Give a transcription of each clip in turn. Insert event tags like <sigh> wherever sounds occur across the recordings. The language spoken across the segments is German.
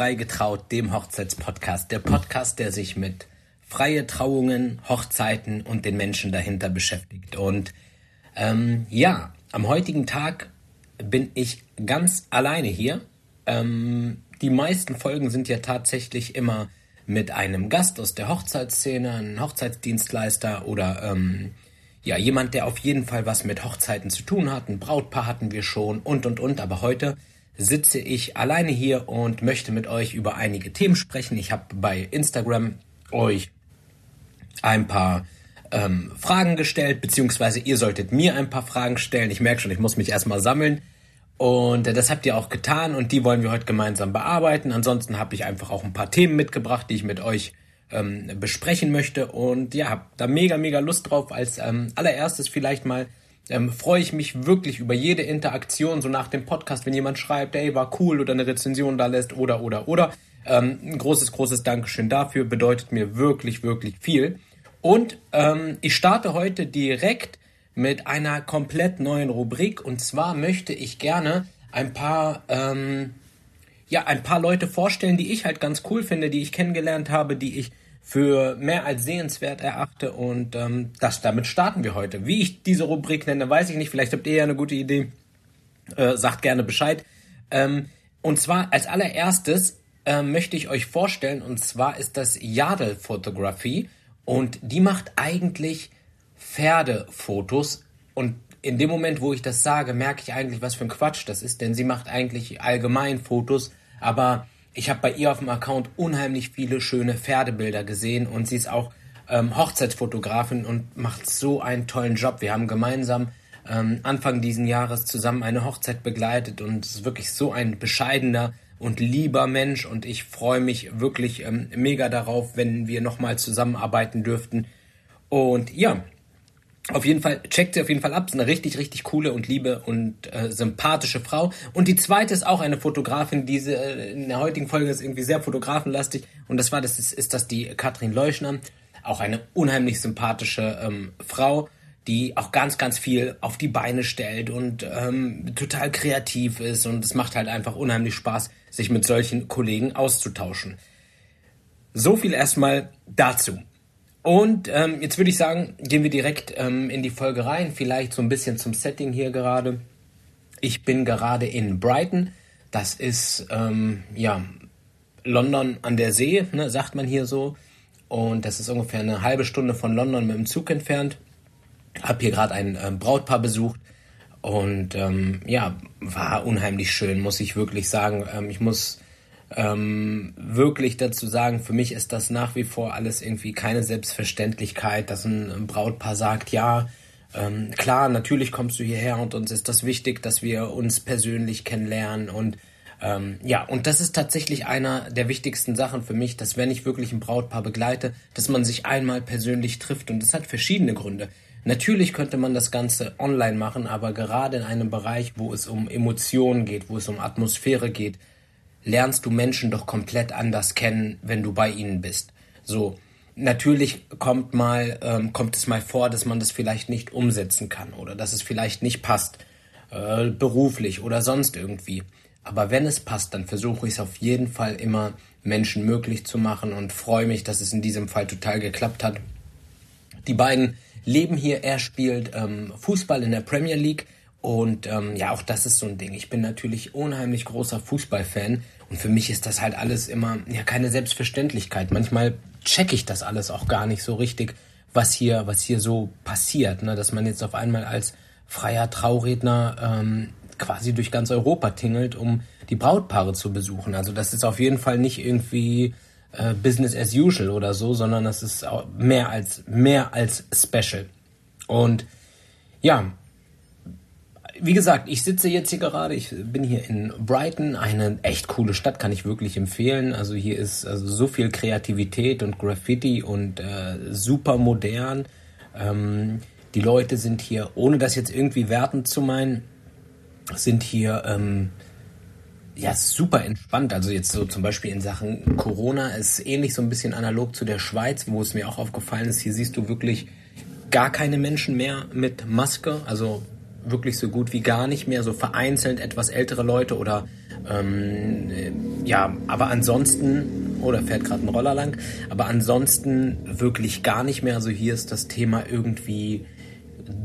Freigetraut, dem Hochzeitspodcast. Der Podcast, der sich mit freie Trauungen, Hochzeiten und den Menschen dahinter beschäftigt. Und ähm, ja, am heutigen Tag bin ich ganz alleine hier. Ähm, die meisten Folgen sind ja tatsächlich immer mit einem Gast aus der Hochzeitsszene, einem Hochzeitsdienstleister oder ähm, ja, jemand, der auf jeden Fall was mit Hochzeiten zu tun hat. Ein Brautpaar hatten wir schon und und und. Aber heute sitze ich alleine hier und möchte mit euch über einige Themen sprechen. Ich habe bei Instagram euch ein paar ähm, Fragen gestellt, beziehungsweise ihr solltet mir ein paar Fragen stellen. Ich merke schon, ich muss mich erstmal sammeln. Und äh, das habt ihr auch getan und die wollen wir heute gemeinsam bearbeiten. Ansonsten habe ich einfach auch ein paar Themen mitgebracht, die ich mit euch ähm, besprechen möchte. Und ja, hab da mega, mega Lust drauf. Als ähm, allererstes vielleicht mal ähm, freue ich mich wirklich über jede Interaktion, so nach dem Podcast, wenn jemand schreibt, ey, war cool oder eine Rezension da lässt oder, oder, oder. Ähm, ein großes, großes Dankeschön dafür, bedeutet mir wirklich, wirklich viel. Und ähm, ich starte heute direkt mit einer komplett neuen Rubrik und zwar möchte ich gerne ein paar, ähm, ja, ein paar Leute vorstellen, die ich halt ganz cool finde, die ich kennengelernt habe, die ich für mehr als sehenswert erachte und ähm, das damit starten wir heute. Wie ich diese Rubrik nenne, weiß ich nicht. Vielleicht habt ihr ja eine gute Idee. Äh, sagt gerne Bescheid. Ähm, und zwar als allererstes äh, möchte ich euch vorstellen, und zwar ist das Yadel Photography und die macht eigentlich Pferdefotos und in dem Moment, wo ich das sage, merke ich eigentlich, was für ein Quatsch das ist, denn sie macht eigentlich allgemein Fotos, aber ich habe bei ihr auf dem Account unheimlich viele schöne Pferdebilder gesehen und sie ist auch ähm, Hochzeitsfotografin und macht so einen tollen Job. Wir haben gemeinsam ähm, Anfang diesen Jahres zusammen eine Hochzeit begleitet und ist wirklich so ein bescheidener und lieber Mensch und ich freue mich wirklich ähm, mega darauf, wenn wir nochmal zusammenarbeiten dürften. Und ja, auf jeden Fall, checkt sie auf jeden Fall ab. Ist eine richtig, richtig coole und liebe und äh, sympathische Frau. Und die zweite ist auch eine Fotografin. Diese äh, in der heutigen Folge ist irgendwie sehr fotografenlastig. Und das war, das ist, ist das die Katrin Leuschner. Auch eine unheimlich sympathische ähm, Frau, die auch ganz, ganz viel auf die Beine stellt und ähm, total kreativ ist. Und es macht halt einfach unheimlich Spaß, sich mit solchen Kollegen auszutauschen. So viel erstmal dazu. Und ähm, jetzt würde ich sagen, gehen wir direkt ähm, in die Folge rein. Vielleicht so ein bisschen zum Setting hier gerade. Ich bin gerade in Brighton. Das ist ähm, ja London an der See, ne, sagt man hier so. Und das ist ungefähr eine halbe Stunde von London mit dem Zug entfernt. Hab hier gerade ein ähm, Brautpaar besucht und ähm, ja, war unheimlich schön, muss ich wirklich sagen. Ähm, ich muss ähm, wirklich dazu sagen, für mich ist das nach wie vor alles irgendwie keine Selbstverständlichkeit, dass ein Brautpaar sagt, ja, ähm, klar, natürlich kommst du hierher und uns ist das wichtig, dass wir uns persönlich kennenlernen und ähm, ja, und das ist tatsächlich einer der wichtigsten Sachen für mich, dass wenn ich wirklich ein Brautpaar begleite, dass man sich einmal persönlich trifft und das hat verschiedene Gründe. Natürlich könnte man das Ganze online machen, aber gerade in einem Bereich, wo es um Emotionen geht, wo es um Atmosphäre geht, lernst du Menschen doch komplett anders kennen, wenn du bei ihnen bist. So, natürlich kommt mal, ähm, kommt es mal vor, dass man das vielleicht nicht umsetzen kann oder dass es vielleicht nicht passt, äh, beruflich oder sonst irgendwie. Aber wenn es passt, dann versuche ich es auf jeden Fall immer Menschen möglich zu machen und freue mich, dass es in diesem Fall total geklappt hat. Die beiden leben hier. Er spielt ähm, Fußball in der Premier League und ähm, ja, auch das ist so ein Ding. Ich bin natürlich unheimlich großer Fußballfan und für mich ist das halt alles immer ja keine Selbstverständlichkeit. Manchmal checke ich das alles auch gar nicht so richtig, was hier, was hier so passiert, ne? dass man jetzt auf einmal als freier Trauredner ähm, quasi durch ganz Europa tingelt, um die Brautpaare zu besuchen. Also das ist auf jeden Fall nicht irgendwie äh, Business as usual oder so, sondern das ist mehr als mehr als special. Und ja, wie gesagt, ich sitze jetzt hier gerade, ich bin hier in Brighton, eine echt coole Stadt, kann ich wirklich empfehlen. Also hier ist also so viel Kreativität und Graffiti und äh, super modern. Ähm, die Leute sind hier, ohne das jetzt irgendwie wertend zu meinen, sind hier ähm, ja super entspannt. Also jetzt so zum Beispiel in Sachen Corona ist ähnlich so ein bisschen analog zu der Schweiz, wo es mir auch aufgefallen ist. Hier siehst du wirklich gar keine Menschen mehr mit Maske. Also wirklich so gut wie gar nicht mehr, so vereinzelt etwas ältere Leute oder Ähm, äh, ja, aber ansonsten, oder fährt gerade ein Roller lang, aber ansonsten wirklich gar nicht mehr. Also hier ist das Thema irgendwie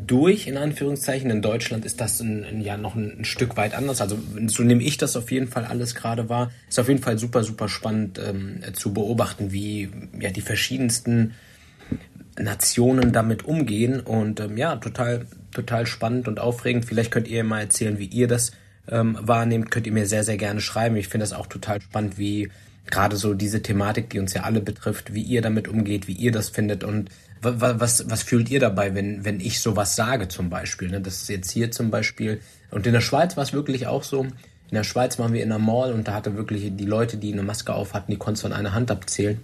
durch, in Anführungszeichen. In Deutschland ist das ein, ein, ja noch ein, ein, Stück weit anders. Also so nehme ich das auf jeden Fall alles gerade wahr. Ist auf jeden Fall super, super spannend ähm, zu beobachten, wie ja die verschiedensten Nationen damit umgehen. Und ähm, ja, total, total spannend und aufregend. Vielleicht könnt ihr mal erzählen, wie ihr das ähm, wahrnehmt. Könnt ihr mir sehr, sehr gerne schreiben. Ich finde das auch total spannend, wie gerade so diese Thematik, die uns ja alle betrifft, wie ihr damit umgeht, wie ihr das findet und was, was, was fühlt ihr dabei, wenn, wenn ich sowas sage zum Beispiel? Ne? Das ist jetzt hier zum Beispiel, und in der Schweiz war es wirklich auch so, in der Schweiz waren wir in einer Mall und da hatte wirklich die Leute, die eine Maske auf hatten, die konntest du an einer Hand abzählen.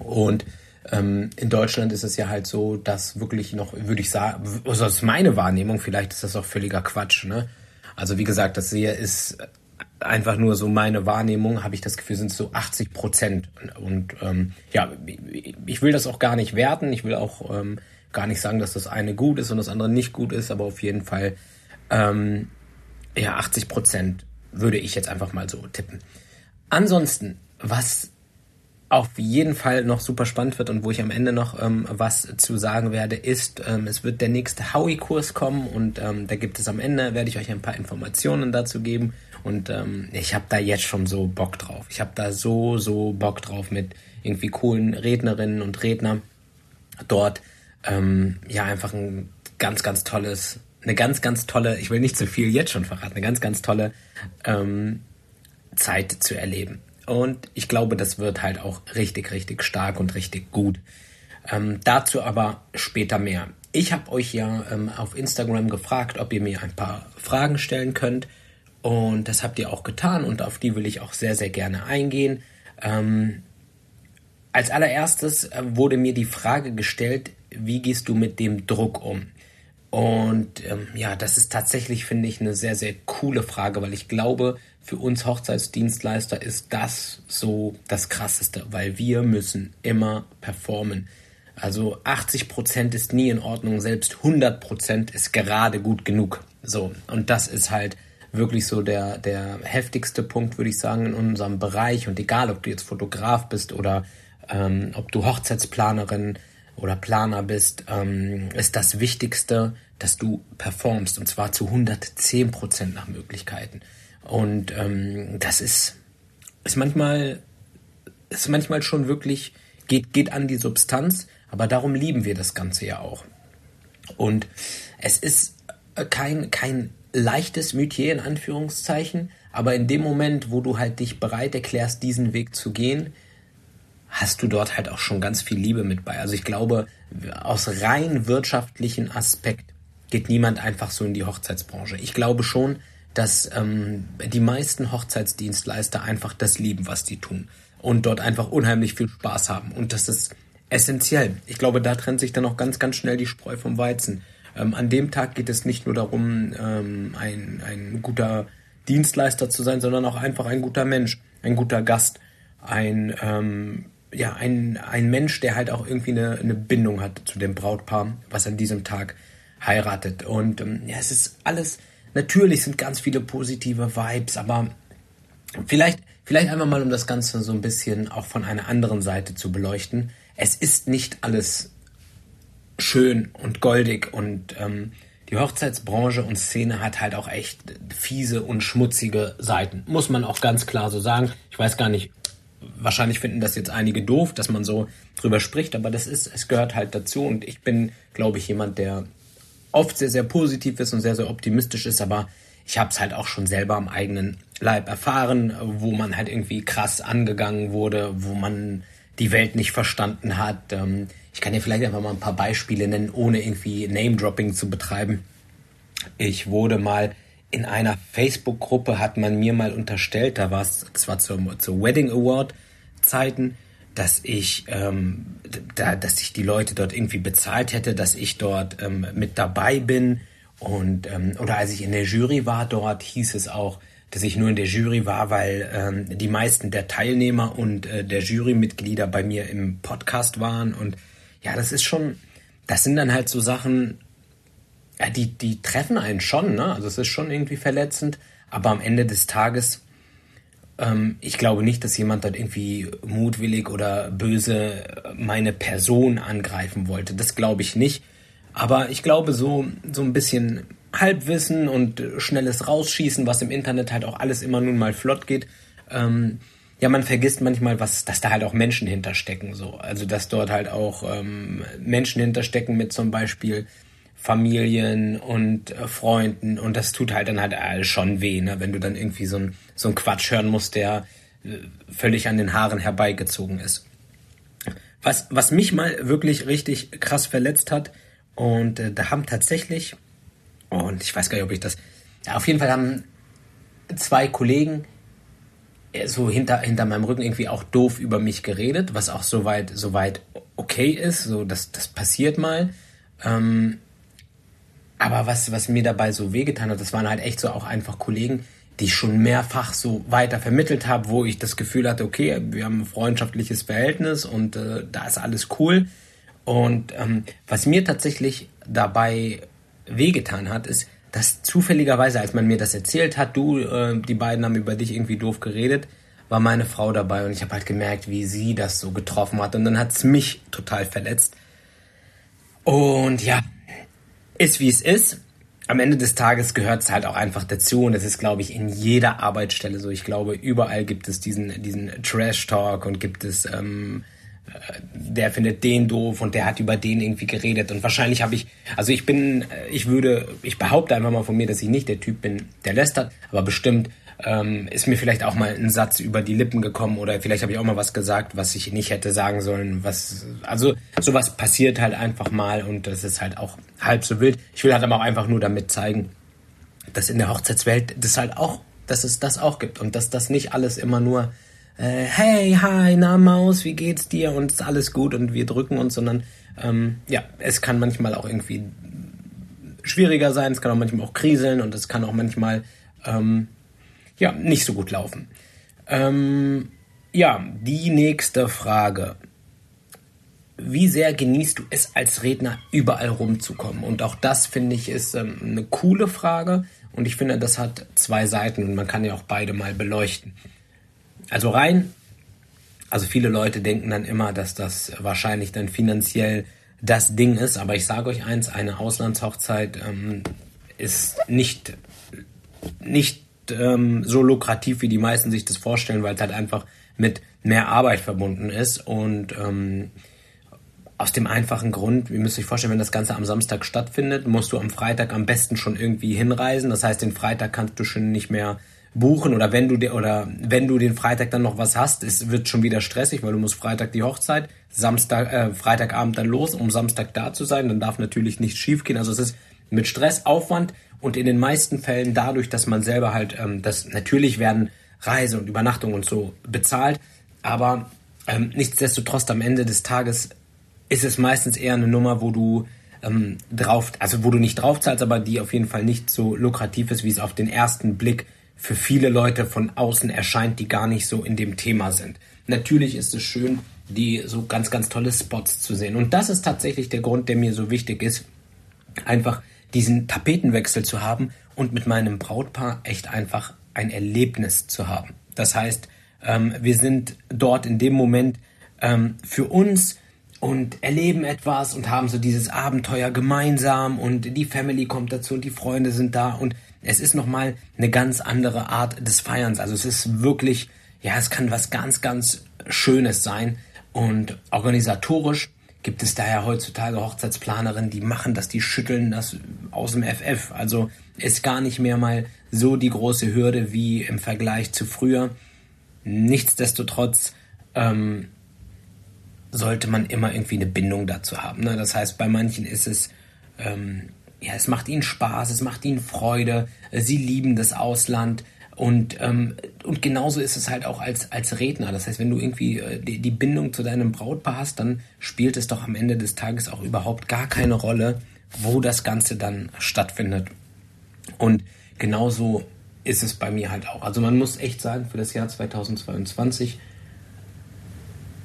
Und ähm, in Deutschland ist es ja halt so, dass wirklich noch, würde ich sagen, also das ist meine Wahrnehmung, vielleicht ist das auch völliger Quatsch, ne? Also wie gesagt, das hier ist einfach nur so meine Wahrnehmung, habe ich das Gefühl, sind es so 80 Prozent. Und ähm, ja, ich will das auch gar nicht werten. Ich will auch ähm, gar nicht sagen, dass das eine gut ist und das andere nicht gut ist, aber auf jeden Fall ähm, ja 80 Prozent würde ich jetzt einfach mal so tippen. Ansonsten, was auf jeden Fall noch super spannend wird und wo ich am Ende noch ähm, was zu sagen werde, ist, ähm, es wird der nächste Howie-Kurs kommen und ähm, da gibt es am Ende, werde ich euch ein paar Informationen dazu geben und ähm, ich habe da jetzt schon so Bock drauf. Ich habe da so, so Bock drauf mit irgendwie coolen Rednerinnen und Rednern dort. Ähm, ja, einfach ein ganz, ganz tolles, eine ganz, ganz tolle, ich will nicht zu viel jetzt schon verraten, eine ganz, ganz tolle ähm, Zeit zu erleben. Und ich glaube, das wird halt auch richtig, richtig stark und richtig gut. Ähm, dazu aber später mehr. Ich habe euch ja ähm, auf Instagram gefragt, ob ihr mir ein paar Fragen stellen könnt. Und das habt ihr auch getan und auf die will ich auch sehr, sehr gerne eingehen. Ähm, als allererstes äh, wurde mir die Frage gestellt, wie gehst du mit dem Druck um? Und ähm, ja, das ist tatsächlich, finde ich, eine sehr, sehr coole Frage, weil ich glaube, für uns Hochzeitsdienstleister ist das so das Krasseste, weil wir müssen immer performen. Also 80 Prozent ist nie in Ordnung, selbst 100 Prozent ist gerade gut genug. So, und das ist halt wirklich so der, der heftigste Punkt, würde ich sagen, in unserem Bereich. Und egal, ob du jetzt Fotograf bist oder ähm, ob du Hochzeitsplanerin oder Planer bist, ähm, ist das Wichtigste, dass du performst und zwar zu 110 Prozent nach Möglichkeiten. Und ähm, das ist, ist manchmal, ist manchmal schon wirklich, geht, geht an die Substanz, aber darum lieben wir das Ganze ja auch. Und es ist kein, kein leichtes Metier in Anführungszeichen, aber in dem Moment, wo du halt dich bereit erklärst, diesen Weg zu gehen, hast du dort halt auch schon ganz viel Liebe mit bei. Also ich glaube, aus rein wirtschaftlichen Aspekt geht niemand einfach so in die Hochzeitsbranche. Ich glaube schon, dass ähm, die meisten Hochzeitsdienstleister einfach das lieben, was die tun und dort einfach unheimlich viel Spaß haben. Und das ist essentiell. Ich glaube, da trennt sich dann auch ganz, ganz schnell die Spreu vom Weizen. Ähm, an dem Tag geht es nicht nur darum, ähm, ein, ein guter Dienstleister zu sein, sondern auch einfach ein guter Mensch, ein guter Gast, ein ähm, ja, ein, ein Mensch, der halt auch irgendwie eine, eine Bindung hat zu dem Brautpaar, was an diesem Tag heiratet. Und ähm, ja, es ist alles, natürlich sind ganz viele positive Vibes, aber vielleicht, vielleicht einfach mal, um das Ganze so ein bisschen auch von einer anderen Seite zu beleuchten. Es ist nicht alles schön und goldig und ähm, die Hochzeitsbranche und Szene hat halt auch echt fiese und schmutzige Seiten. Muss man auch ganz klar so sagen. Ich weiß gar nicht, wahrscheinlich finden das jetzt einige doof, dass man so drüber spricht, aber das ist, es gehört halt dazu und ich bin, glaube ich, jemand, der oft sehr, sehr positiv ist und sehr, sehr optimistisch ist, aber ich habe es halt auch schon selber am eigenen Leib erfahren, wo man halt irgendwie krass angegangen wurde, wo man die Welt nicht verstanden hat. Ähm, ich kann dir vielleicht einfach mal ein paar Beispiele nennen, ohne irgendwie Name-Dropping zu betreiben. Ich wurde mal in einer Facebook-Gruppe hat man mir mal unterstellt, da war es zwar zur, zur Wedding Award Zeiten, dass ich, ähm, da, dass ich die Leute dort irgendwie bezahlt hätte, dass ich dort ähm, mit dabei bin. Und ähm, oder als ich in der Jury war dort hieß es auch, dass ich nur in der Jury war, weil ähm, die meisten der Teilnehmer und äh, der Jurymitglieder bei mir im Podcast waren. Und ja, das ist schon, das sind dann halt so Sachen, ja, die, die treffen einen schon, ne? Also es ist schon irgendwie verletzend, aber am Ende des Tages Ähm, ich glaube nicht, dass jemand dort irgendwie mutwillig oder böse meine Person angreifen wollte. Das glaube ich nicht. Aber ich glaube, so, so ein bisschen Halbwissen und schnelles Rausschießen, was im Internet halt auch alles immer nun mal flott geht, ähm, ja, man vergisst manchmal, was, dass da halt auch Menschen hinterstecken, so. Also, dass dort halt auch ähm, Menschen hinterstecken mit zum Beispiel Familien und äh, Freunden und das tut halt dann halt alles schon weh, ne? wenn du dann irgendwie so ein, so ein Quatsch hören musst, der äh, völlig an den Haaren herbeigezogen ist. Was, was mich mal wirklich richtig krass verletzt hat, und äh, da haben tatsächlich, und ich weiß gar nicht, ob ich das, ja, auf jeden Fall haben zwei Kollegen äh, so hinter, hinter meinem Rücken irgendwie auch doof über mich geredet, was auch soweit, soweit okay ist, so das, das passiert mal. Ähm, aber was, was mir dabei so wehgetan hat, das waren halt echt so auch einfach Kollegen, die ich schon mehrfach so weiter vermittelt habe, wo ich das Gefühl hatte, okay, wir haben ein freundschaftliches Verhältnis und äh, da ist alles cool. Und ähm, was mir tatsächlich dabei wehgetan hat, ist, dass zufälligerweise, als man mir das erzählt hat, du, äh, die beiden haben über dich irgendwie doof geredet, war meine Frau dabei und ich habe halt gemerkt, wie sie das so getroffen hat. Und dann hat es mich total verletzt. Und ja, ist wie es ist. Am Ende des Tages gehört es halt auch einfach dazu und das ist, glaube ich, in jeder Arbeitsstelle so. Ich glaube, überall gibt es diesen, diesen Trash-Talk und gibt es, ähm, äh, der findet den doof und der hat über den irgendwie geredet und wahrscheinlich habe ich, also ich bin, äh, ich würde, ich behaupte einfach mal von mir, dass ich nicht der Typ bin, der lästert, aber bestimmt ähm, ist mir vielleicht auch mal ein Satz über die Lippen gekommen oder vielleicht habe ich auch mal was gesagt, was ich nicht hätte sagen sollen. Was, also sowas passiert halt einfach mal und das ist halt auch halb so wild. Ich will halt aber auch einfach nur damit zeigen, dass in der Hochzeitswelt das halt auch, dass es das auch gibt und dass das nicht alles immer nur äh, hey, hi, na Maus, wie geht's dir und ist alles gut und wir drücken uns, sondern ähm, ja, es kann manchmal auch irgendwie schwieriger sein, es kann auch manchmal auch kriseln und es kann auch manchmal ähm, ja, nicht so gut laufen. Ähm, ja, die nächste Frage. Wie sehr genießt du es als Redner überall rumzukommen? Und auch das finde ich ist ähm, eine coole Frage und ich finde, das hat zwei Seiten und man kann ja auch beide mal beleuchten. Also rein, also viele Leute denken dann immer, dass das wahrscheinlich dann finanziell das Ding ist, aber ich sage euch eins, eine Auslandshochzeit ähm, ist nicht, nicht ähm, so lukrativ, wie die meisten sich das vorstellen, weil es halt einfach mit mehr Arbeit verbunden ist und ähm, aus dem einfachen Grund, ihr müsst euch vorstellen, wenn das Ganze am Samstag stattfindet, musst du am Freitag am besten schon irgendwie hinreisen. Das heißt, den Freitag kannst du schon nicht mehr buchen oder wenn du oder wenn du den Freitag dann noch was hast, es wird schon wieder stressig, weil du musst Freitag die Hochzeit, Samstag, äh, Freitagabend dann los, um Samstag da zu sein. Dann darf natürlich nicht schief gehen. Also es ist mit Stress, Aufwand und in den meisten Fällen dadurch, dass man selber halt, ähm, das natürlich werden Reise und Übernachtung und so bezahlt, aber ähm, nichtsdestotrotz am Ende des Tages ist es meistens eher eine Nummer, wo du ähm, drauf, also wo du nicht drauf zahlst, aber die auf jeden Fall nicht so lukrativ ist, wie es auf den ersten Blick für viele Leute von außen erscheint, die gar nicht so in dem Thema sind. Natürlich ist es schön, die so ganz, ganz tolle Spots zu sehen. Und das ist tatsächlich der Grund, der mir so wichtig ist. Einfach diesen Tapetenwechsel zu haben und mit meinem Brautpaar echt einfach ein Erlebnis zu haben. Das heißt, ähm, wir sind dort in dem Moment ähm, für uns und erleben etwas und haben so dieses Abenteuer gemeinsam und die Family kommt dazu und die Freunde sind da und es ist nochmal eine ganz andere Art des Feierns. Also es ist wirklich, ja, es kann was ganz, ganz Schönes sein und organisatorisch gibt es daher heutzutage Hochzeitsplanerinnen, die machen das, die schütteln das aus dem FF. Also ist gar nicht mehr mal so die große Hürde wie im Vergleich zu früher. Nichtsdestotrotz ähm, sollte man immer irgendwie eine Bindung dazu haben. Ne? Das heißt, bei manchen ist es, ähm, ja, es macht ihnen Spaß, es macht ihnen Freude, sie lieben das Ausland, und, ähm, und genauso ist es halt auch als, als Redner. Das heißt, wenn du irgendwie äh, die, die Bindung zu deinem Brautpaar hast, dann spielt es doch am Ende des Tages auch überhaupt gar keine Rolle, wo das Ganze dann stattfindet. Und genauso ist es bei mir halt auch. Also man muss echt sagen, für das Jahr 2022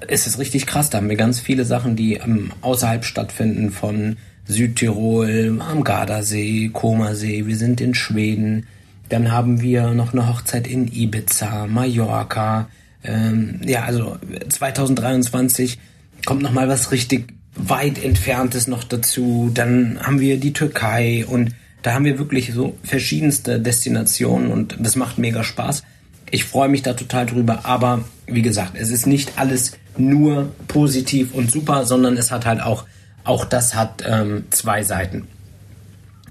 ist es richtig krass. Da haben wir ganz viele Sachen, die ähm, außerhalb stattfinden von Südtirol, am Gardasee, Komasee. Wir sind in Schweden Dann haben wir noch eine Hochzeit in Ibiza, Mallorca. Ähm, ja, also 2023 kommt noch mal was richtig weit entferntes noch dazu. Dann haben wir die Türkei und da haben wir wirklich so verschiedenste Destinationen und das macht mega Spaß. Ich freue mich da total drüber, aber wie gesagt, es ist nicht alles nur positiv und super, sondern es hat halt auch, auch das hat ähm, zwei Seiten.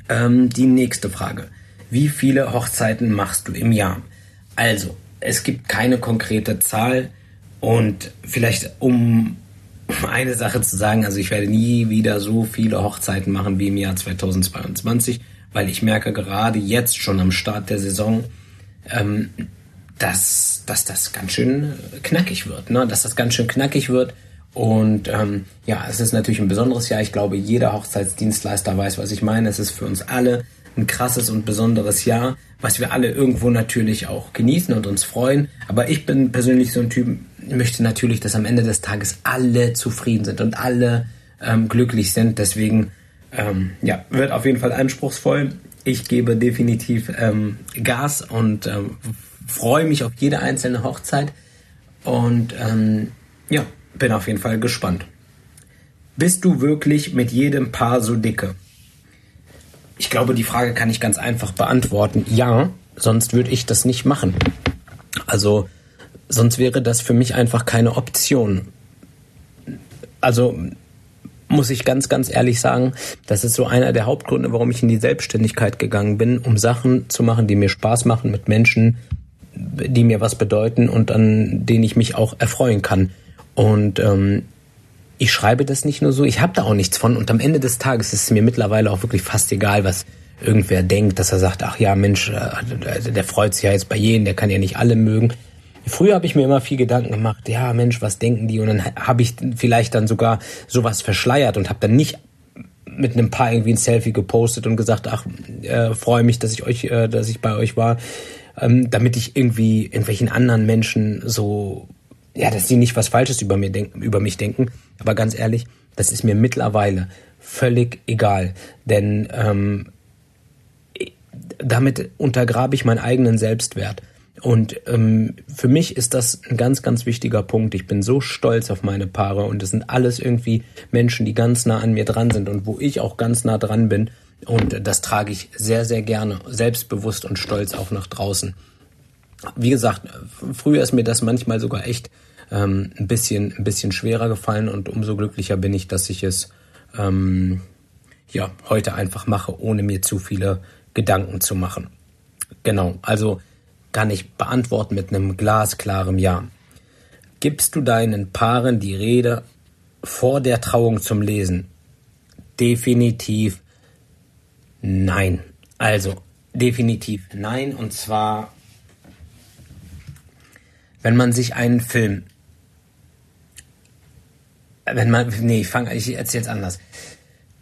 Ähm, die nächste Frage. Wie viele Hochzeiten machst du im Jahr? Also, es gibt keine konkrete Zahl und vielleicht um <laughs> eine Sache zu sagen, also ich werde nie wieder so viele Hochzeiten machen wie im Jahr 2022, weil ich merke gerade jetzt schon am Start der Saison, ähm, dass, dass das ganz schön knackig wird, ne? dass das ganz schön knackig wird. Und ähm, ja, es ist natürlich ein besonderes Jahr. Ich glaube, jeder Hochzeitsdienstleister weiß, was ich meine. Es ist für uns alle ein krasses und besonderes Jahr, was wir alle irgendwo natürlich auch genießen und uns freuen. Aber ich bin persönlich so ein Typ, möchte natürlich, dass am Ende des Tages alle zufrieden sind und alle ähm, glücklich sind. Deswegen, ähm, ja, wird auf jeden Fall anspruchsvoll. Ich gebe definitiv ähm, Gas und ähm, freue mich auf jede einzelne Hochzeit und ähm, ja, bin auf jeden Fall gespannt. Bist du wirklich mit jedem Paar so dicke? Ich glaube, die Frage kann ich ganz einfach beantworten. Ja, sonst würde ich das nicht machen. Also, sonst wäre das für mich einfach keine Option. Also, muss ich ganz, ganz ehrlich sagen, das ist so einer der Hauptgründe, warum ich in die Selbstständigkeit gegangen bin, um Sachen zu machen, die mir Spaß machen mit Menschen, die mir was bedeuten und an denen ich mich auch erfreuen kann. Und ähm, ich schreibe das nicht nur so, ich habe da auch nichts von. Und am Ende des Tages ist es mir mittlerweile auch wirklich fast egal, was irgendwer denkt, dass er sagt, ach ja, Mensch, äh, der freut sich ja jetzt bei jedem, der kann ja nicht alle mögen. Früher habe ich mir immer viel Gedanken gemacht, ja Mensch, was denken die? Und dann habe ich vielleicht dann sogar sowas verschleiert und habe dann nicht mit einem Paar irgendwie ein Selfie gepostet und gesagt, ach, äh, freue mich, dass ich euch, äh, dass ich bei euch war, ähm, damit ich irgendwie irgendwelchen anderen Menschen so, ja, dass sie nicht was Falsches über mir denken, über mich denken. Aber ganz ehrlich, das ist mir mittlerweile völlig egal, denn ähm, damit untergrabe ich meinen eigenen Selbstwert. Und ähm, für mich ist das ein ganz, ganz wichtiger Punkt. Ich bin so stolz auf meine Paare und es sind alles irgendwie Menschen, die ganz nah an mir dran sind und wo ich auch ganz nah dran bin. Und das trage ich sehr, sehr gerne, selbstbewusst und stolz auch nach draußen. Wie gesagt, früher ist mir das manchmal sogar echt ähm, ein bisschen, ein bisschen schwerer gefallen und umso glücklicher bin ich, dass ich es ähm, ja heute einfach mache, ohne mir zu viele Gedanken zu machen. Genau, also kann ich beantworten mit einem glasklaren Ja. Gibst du deinen Paaren die Rede vor der Trauung zum Lesen? Definitiv nein. Also, definitiv nein. Und zwar, wenn man sich einen Film, wenn man, nee, ich fange, ich erzähle es anders.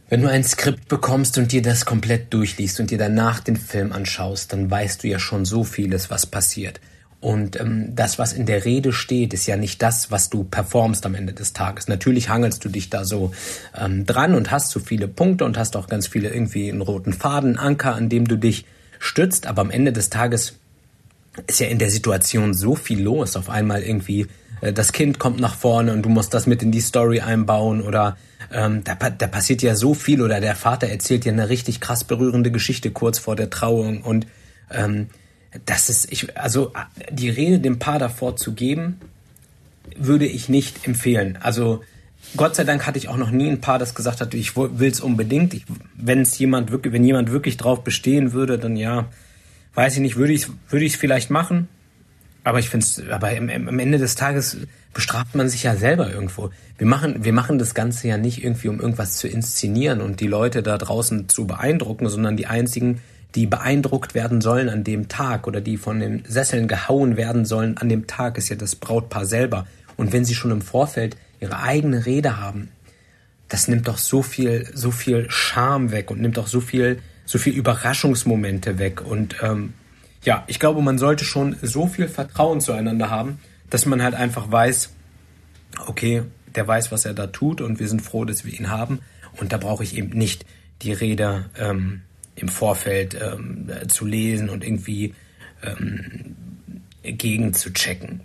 Wenn du ein Skript bekommst und dir das komplett durchliest und dir danach den Film anschaust, dann weißt du ja schon so vieles, was passiert. Und ähm, das, was in der Rede steht, ist ja nicht das, was du performst am Ende des Tages. Natürlich hangelst du dich da so ähm, dran und hast so viele Punkte und hast auch ganz viele irgendwie einen roten Faden, Anker, an dem du dich stützt. Aber am Ende des Tages ist ja in der Situation so viel los. Auf einmal irgendwie das Kind kommt nach vorne und du musst das mit in die Story einbauen oder ähm, da, da passiert ja so viel oder der Vater erzählt dir eine richtig krass berührende Geschichte kurz vor der Trauung und ähm, das ist, ich, also die Rede dem Paar davor zu geben, würde ich nicht empfehlen. Also Gott sei Dank hatte ich auch noch nie ein Paar, das gesagt hat, ich will es unbedingt. wenn es jemand wirklich, wenn jemand wirklich drauf bestehen würde, dann ja, weiß ich nicht, würde ich würde ich es vielleicht machen. Aber ich finde es, aber am, am Ende des Tages bestraft man sich ja selber irgendwo. Wir machen, wir machen das Ganze ja nicht irgendwie, um irgendwas zu inszenieren und die Leute da draußen zu beeindrucken, sondern die einzigen, die beeindruckt werden sollen an dem Tag oder die von den Sesseln gehauen werden sollen an dem Tag, ist ja das Brautpaar selber. Und wenn sie schon im Vorfeld ihre eigene Rede haben, das nimmt doch so viel, so viel Charme weg und nimmt doch so viel, so viel Überraschungsmomente weg. Und ähm, ja, ich glaube, man sollte schon so viel Vertrauen zueinander haben, dass man halt einfach weiß, okay, der weiß, was er da tut und wir sind froh, dass wir ihn haben. Und da brauche ich eben nicht die Rede ähm, im Vorfeld ähm, zu lesen und irgendwie ähm, gegen zu checken.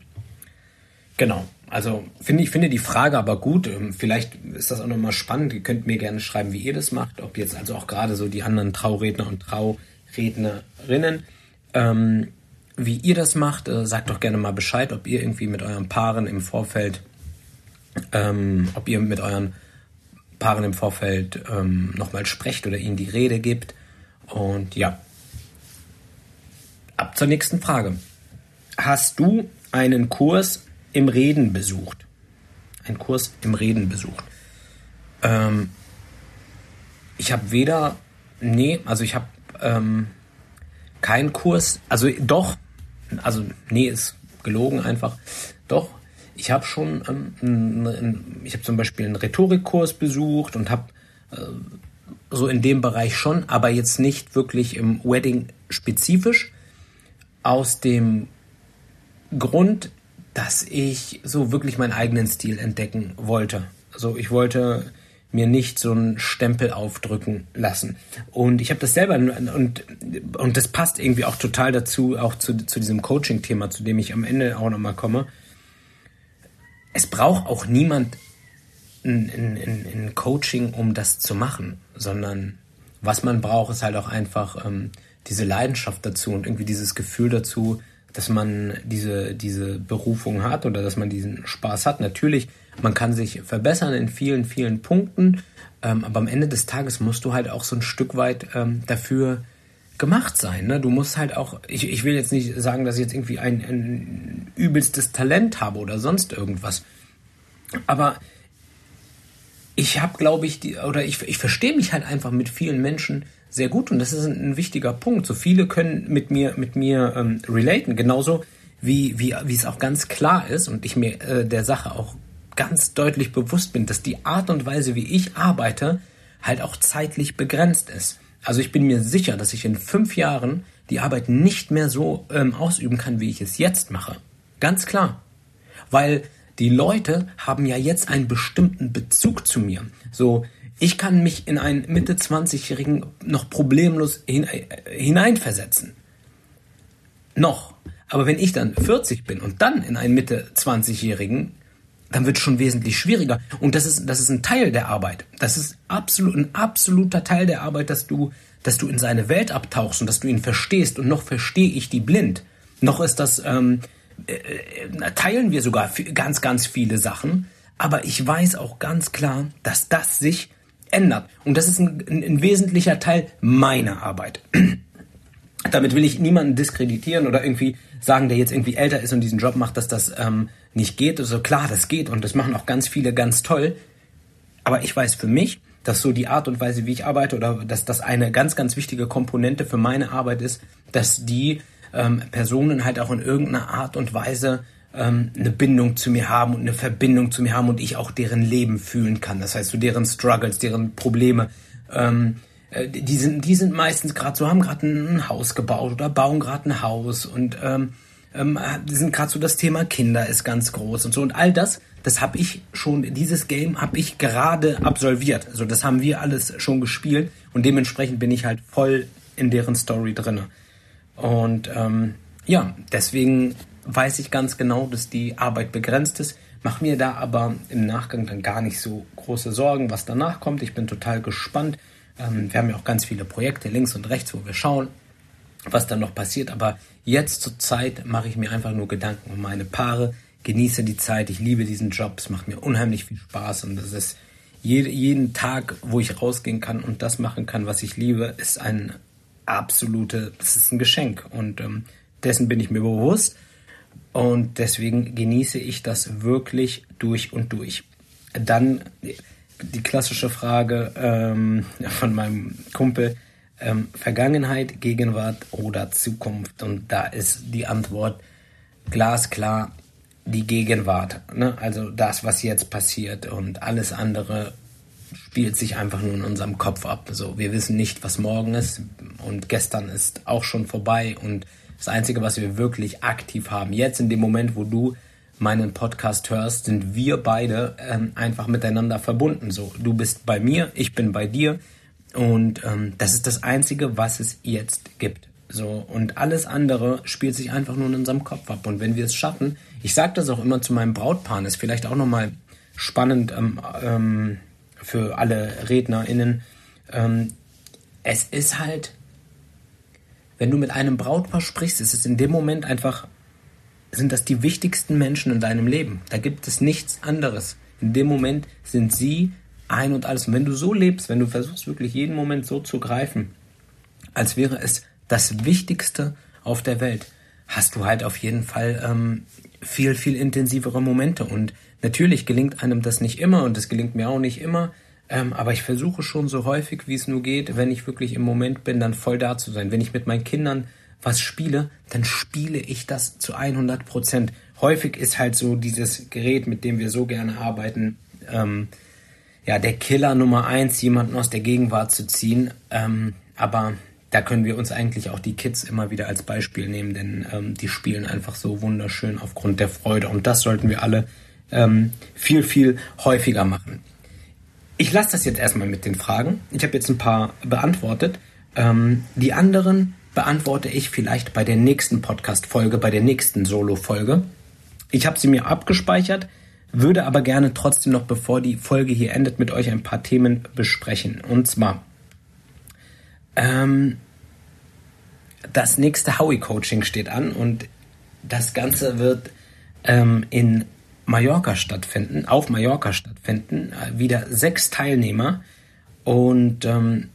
Genau. Also finde ich finde die Frage aber gut. Ähm, vielleicht ist das auch nochmal spannend. Ihr könnt mir gerne schreiben, wie ihr das macht. Ob jetzt also auch gerade so die anderen Trauredner und Traurednerinnen, ähm, wie ihr das macht. Äh, sagt doch gerne mal Bescheid, ob ihr irgendwie mit euren Paaren im Vorfeld, ähm, ob ihr mit euren Paaren im Vorfeld ähm, nochmal sprecht oder ihnen die Rede gibt. Und ja, ab zur nächsten Frage. Hast du einen Kurs im Reden besucht? Einen Kurs im Reden besucht? Ähm, ich habe weder, nee, also ich habe ähm, keinen Kurs, also doch, also nee, ist gelogen einfach. Doch, ich habe schon, ähm, ich habe zum Beispiel einen Rhetorikkurs besucht und habe äh, so in dem Bereich schon, aber jetzt nicht wirklich im Wedding spezifisch. Aus dem Grund, dass ich so wirklich meinen eigenen Stil entdecken wollte. Also ich wollte mir nicht so einen Stempel aufdrücken lassen. Und ich habe das selber und, und das passt irgendwie auch total dazu, auch zu, zu diesem Coaching-Thema, zu dem ich am Ende auch nochmal komme es braucht auch niemand ein, ein, ein, Coaching, um das zu machen, sondern was man braucht, ist halt auch einfach ähm, diese Leidenschaft dazu und irgendwie dieses Gefühl dazu, dass man diese, diese Berufung hat oder dass man diesen Spaß hat. Natürlich, man kann sich verbessern in vielen, vielen Punkten, ähm, aber am Ende des Tages musst du halt auch so ein Stück weit ähm, dafür gemacht sein. Ne? Du musst halt auch, ich, ich will jetzt nicht sagen, dass ich jetzt irgendwie ein, ein übelstes Talent habe oder sonst irgendwas. Aber ich habe, glaube ich, die, oder ich, ich verstehe mich halt einfach mit vielen Menschen sehr gut und das ist ein, wichtiger Punkt. So viele können mit mir, mit mir ähm, relaten, genauso wie, wie, wie es auch ganz klar ist und ich mir äh, der Sache auch ganz deutlich bewusst bin, dass die Art und Weise, wie ich arbeite, halt auch zeitlich begrenzt ist. Also ich bin mir sicher, dass ich in fünf Jahren die Arbeit nicht mehr so ähm, ausüben kann, wie ich es jetzt mache. Ganz klar. Weil die Leute haben ja jetzt einen bestimmten Bezug zu mir. So, ich kann mich in einen Mitte 20-Jährigen noch problemlos äh, hineinversetzen. Noch. Aber wenn ich dann 40 bin und dann in einen Mitte 20-Jährigen, dann wird es schon wesentlich schwieriger. Und das ist, das ist ein Teil der Arbeit. Das ist absolut, ein absoluter Teil der Arbeit, dass du, dass du in seine Welt abtauchst und dass du ihn verstehst. Und noch verstehe ich die blind. Noch ist das, ähm, äh, äh teilen wir sogar ganz, ganz viele Sachen. Aber ich weiß auch ganz klar, dass das sich ändert. Und das ist ein, ein, ein wesentlicher Teil meiner Arbeit. <clears throat> Damit will ich niemanden diskreditieren oder irgendwie sagen, der jetzt irgendwie älter ist und diesen Job macht, dass das ähm, nicht geht. Also klar, das geht und das machen auch ganz viele ganz toll. Aber ich weiß für mich, dass so die Art und Weise, wie ich arbeite, oder dass das eine ganz, ganz wichtige Komponente für meine Arbeit ist, dass die ähm, Personen halt auch in irgendeiner Art und Weise ähm, eine Bindung zu mir haben und eine Verbindung zu mir haben und ich auch deren Leben fühlen kann. Das heißt, so deren Struggles, deren Probleme. Ähm, äh, die sind, die sind meistens gerade so, haben gerade ein Haus gebaut oder bauen gerade ein Haus und ähm, ähm, sind gerade so das Thema Kinder ist ganz groß und so und all das, das habe ich schon, dieses Game habe ich gerade absolviert. Also das haben wir alles schon gespielt und dementsprechend bin ich halt voll in deren Story drinne. Und ähm, ja, deswegen weiß ich ganz genau, dass die Arbeit begrenzt ist. Mach mir da aber im Nachgang dann gar nicht so große Sorgen, was danach kommt. Ich bin total gespannt. Ähm, wir haben ja auch ganz viele Projekte links und rechts, wo wir schauen, was dann noch passiert. Aber jetzt zur Zeit mache ich mir einfach nur Gedanken um meine Paare, genieße die Zeit. Ich liebe diesen Job. Es macht mir unheimlich viel Spaß und das ist jede, jeden Tag, wo ich rausgehen kann und das machen kann, was ich liebe, ist ein absolute, es ist ein Geschenk und ähm, dessen bin ich mir bewusst und deswegen genieße ich das wirklich durch und durch. Dann die klassische Frage ähm, von meinem Kumpel, ähm, Vergangenheit, Gegenwart oder Zukunft. Und da ist die Antwort glasklar die Gegenwart. Ne? Also das, was jetzt passiert und alles andere spielt sich einfach nur in unserem Kopf ab. So, wir wissen nicht, was morgen ist und gestern ist auch schon vorbei und das Einzige, was wir wirklich aktiv haben, jetzt in dem Moment, wo du meinen Podcast hörst, sind wir beide ähm, einfach miteinander verbunden. So, du bist bei mir, ich bin bei dir Und ähm, das ist das Einzige, was es jetzt gibt. So, und alles andere spielt sich einfach nur in unserem Kopf ab. Und wenn wir es schaffen, ich sage das auch immer zu meinem Brautpaar, ist vielleicht auch nochmal spannend ähm, ähm, für alle RednerInnen. Ähm, es ist halt, wenn du mit einem Brautpaar sprichst, ist es in dem Moment einfach, sind das die wichtigsten Menschen in deinem Leben. Da gibt es nichts anderes. In dem Moment sind sie ein und alles. Und wenn du so lebst, wenn du versuchst wirklich jeden Moment so zu greifen, als wäre es das Wichtigste auf der Welt, hast du halt auf jeden Fall ähm, viel, viel intensivere Momente. Und natürlich gelingt einem das nicht immer und es gelingt mir auch nicht immer. Ähm, aber ich versuche schon so häufig, wie es nur geht, wenn ich wirklich im Moment bin, dann voll da zu sein. Wenn ich mit meinen Kindern was spiele, dann spiele ich das zu 100 Prozent. Häufig ist halt so dieses Gerät, mit dem wir so gerne arbeiten, ähm, ja, der Killer Nummer eins, jemanden aus der Gegenwart zu ziehen. Ähm, aber da können wir uns eigentlich auch die Kids immer wieder als Beispiel nehmen, denn ähm, die spielen einfach so wunderschön aufgrund der Freude und das sollten wir alle ähm, viel, viel häufiger machen. Ich lasse das jetzt erstmal mit den Fragen. Ich habe jetzt ein paar beantwortet. Ähm, die anderen beantworte ich vielleicht bei der nächsten Podcast-Folge, bei der nächsten Solo-Folge. Ich habe sie mir abgespeichert, würde aber gerne trotzdem noch, bevor die Folge hier endet, mit euch ein paar Themen besprechen. Und zwar ähm, das nächste Howie-Coaching steht an und das Ganze wird ähm, in Mallorca stattfinden, auf Mallorca stattfinden. Äh, wieder sechs Teilnehmer. Und ähm,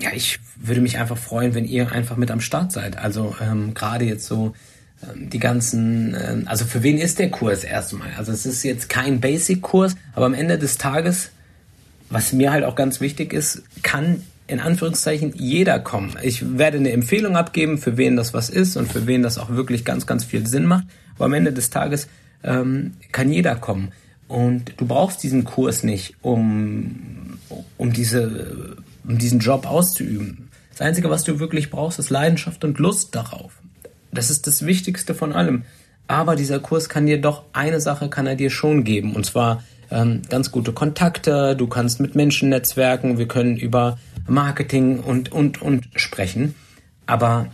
ja, ich würde mich einfach freuen, wenn ihr einfach mit am Start seid. Also ähm, gerade jetzt so ähm, die ganzen, äh, also für wen ist der Kurs erstmal? Also es ist jetzt kein Basic-Kurs, aber am Ende des Tages, was mir halt auch ganz wichtig ist, kann in Anführungszeichen jeder kommen. Ich werde eine Empfehlung abgeben, für wen das was ist und für wen das auch wirklich ganz, ganz viel Sinn macht. Aber am Ende des Tages ähm, kann jeder kommen. Und du brauchst diesen Kurs nicht, um, um, diese, um diesen Job auszuüben. Das Einzige, was du wirklich brauchst, ist Leidenschaft und Lust darauf. Das ist das Wichtigste von allem. Aber dieser Kurs kann dir doch eine Sache kann er dir schon geben. Und zwar ähm, ganz gute Kontakte. Du kannst mit Menschen netzwerken. Wir können über Marketing und, und, und sprechen. Aber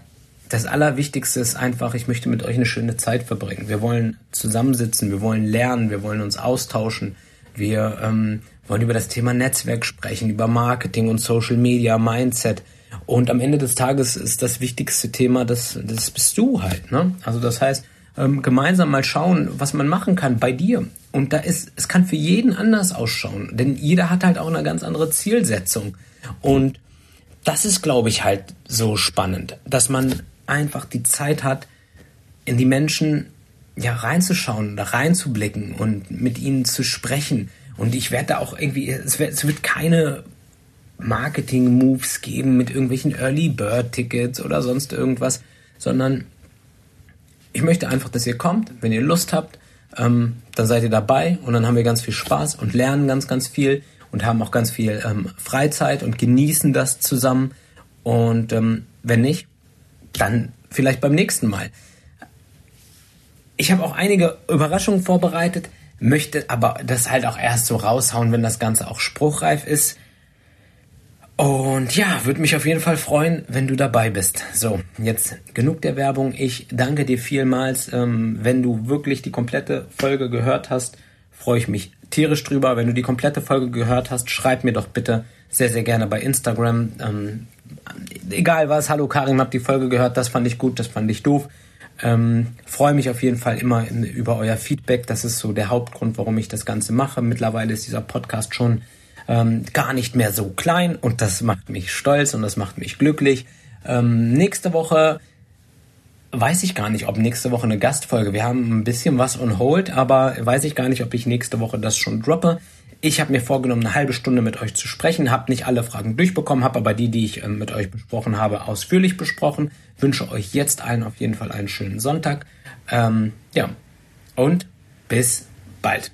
das Allerwichtigste ist einfach, ich möchte mit euch eine schöne Zeit verbringen. Wir wollen zusammensitzen, wir wollen lernen, wir wollen uns austauschen. Wir ähm, wollen über das Thema Netzwerk sprechen, über Marketing und Social Media, Mindset. Und am Ende des Tages ist das wichtigste Thema, das, das bist du halt. Ne? Also das heißt, ähm, gemeinsam mal schauen, was man machen kann bei dir. Und da ist, es kann für jeden anders ausschauen, denn jeder hat halt auch eine ganz andere Zielsetzung. Und das ist, glaube ich, halt so spannend, dass man einfach die Zeit hat, in die Menschen ja reinzuschauen, da reinzublicken und mit ihnen zu sprechen. Und ich werde da auch irgendwie, es wird, es wird keine Marketing-Moves geben mit irgendwelchen Early Bird-Tickets oder sonst irgendwas, sondern ich möchte einfach, dass ihr kommt, wenn ihr Lust habt, ähm, dann seid ihr dabei und dann haben wir ganz viel Spaß und lernen ganz, ganz viel und haben auch ganz viel ähm, Freizeit und genießen das zusammen. Und ähm, wenn nicht, dann vielleicht beim nächsten Mal. Ich habe auch einige Überraschungen vorbereitet, möchte aber das halt auch erst so raushauen, wenn das Ganze auch spruchreif ist. Und ja, würde mich auf jeden Fall freuen, wenn du dabei bist. So, jetzt genug der Werbung. Ich danke dir vielmals. Ähm, wenn du wirklich die komplette Folge gehört hast, freue ich mich tierisch drüber. Wenn du die komplette Folge gehört hast, schreib mir doch bitte sehr, sehr gerne bei Instagram. Egal was, hallo Karim, hab die Folge gehört, das fand ich gut, das fand ich doof. Ähm, freue mich auf jeden Fall immer in, über euer Feedback. Das ist so der Hauptgrund, warum ich das Ganze mache. Mittlerweile ist dieser Podcast schon ähm, gar nicht mehr so klein und das macht mich stolz und das macht mich glücklich. Ähm, nächste Woche weiß ich gar nicht, ob nächste Woche eine Gastfolge. Wir haben ein bisschen was on hold, aber weiß ich gar nicht, ob ich nächste Woche das schon droppe. Ich habe mir vorgenommen, eine halbe Stunde mit euch zu sprechen, habe nicht alle Fragen durchbekommen, habe aber die, die ich äh, mit euch besprochen habe, ausführlich besprochen. Wünsche euch jetzt allen auf jeden Fall einen schönen Sonntag. Ähm, ja, und bis bald.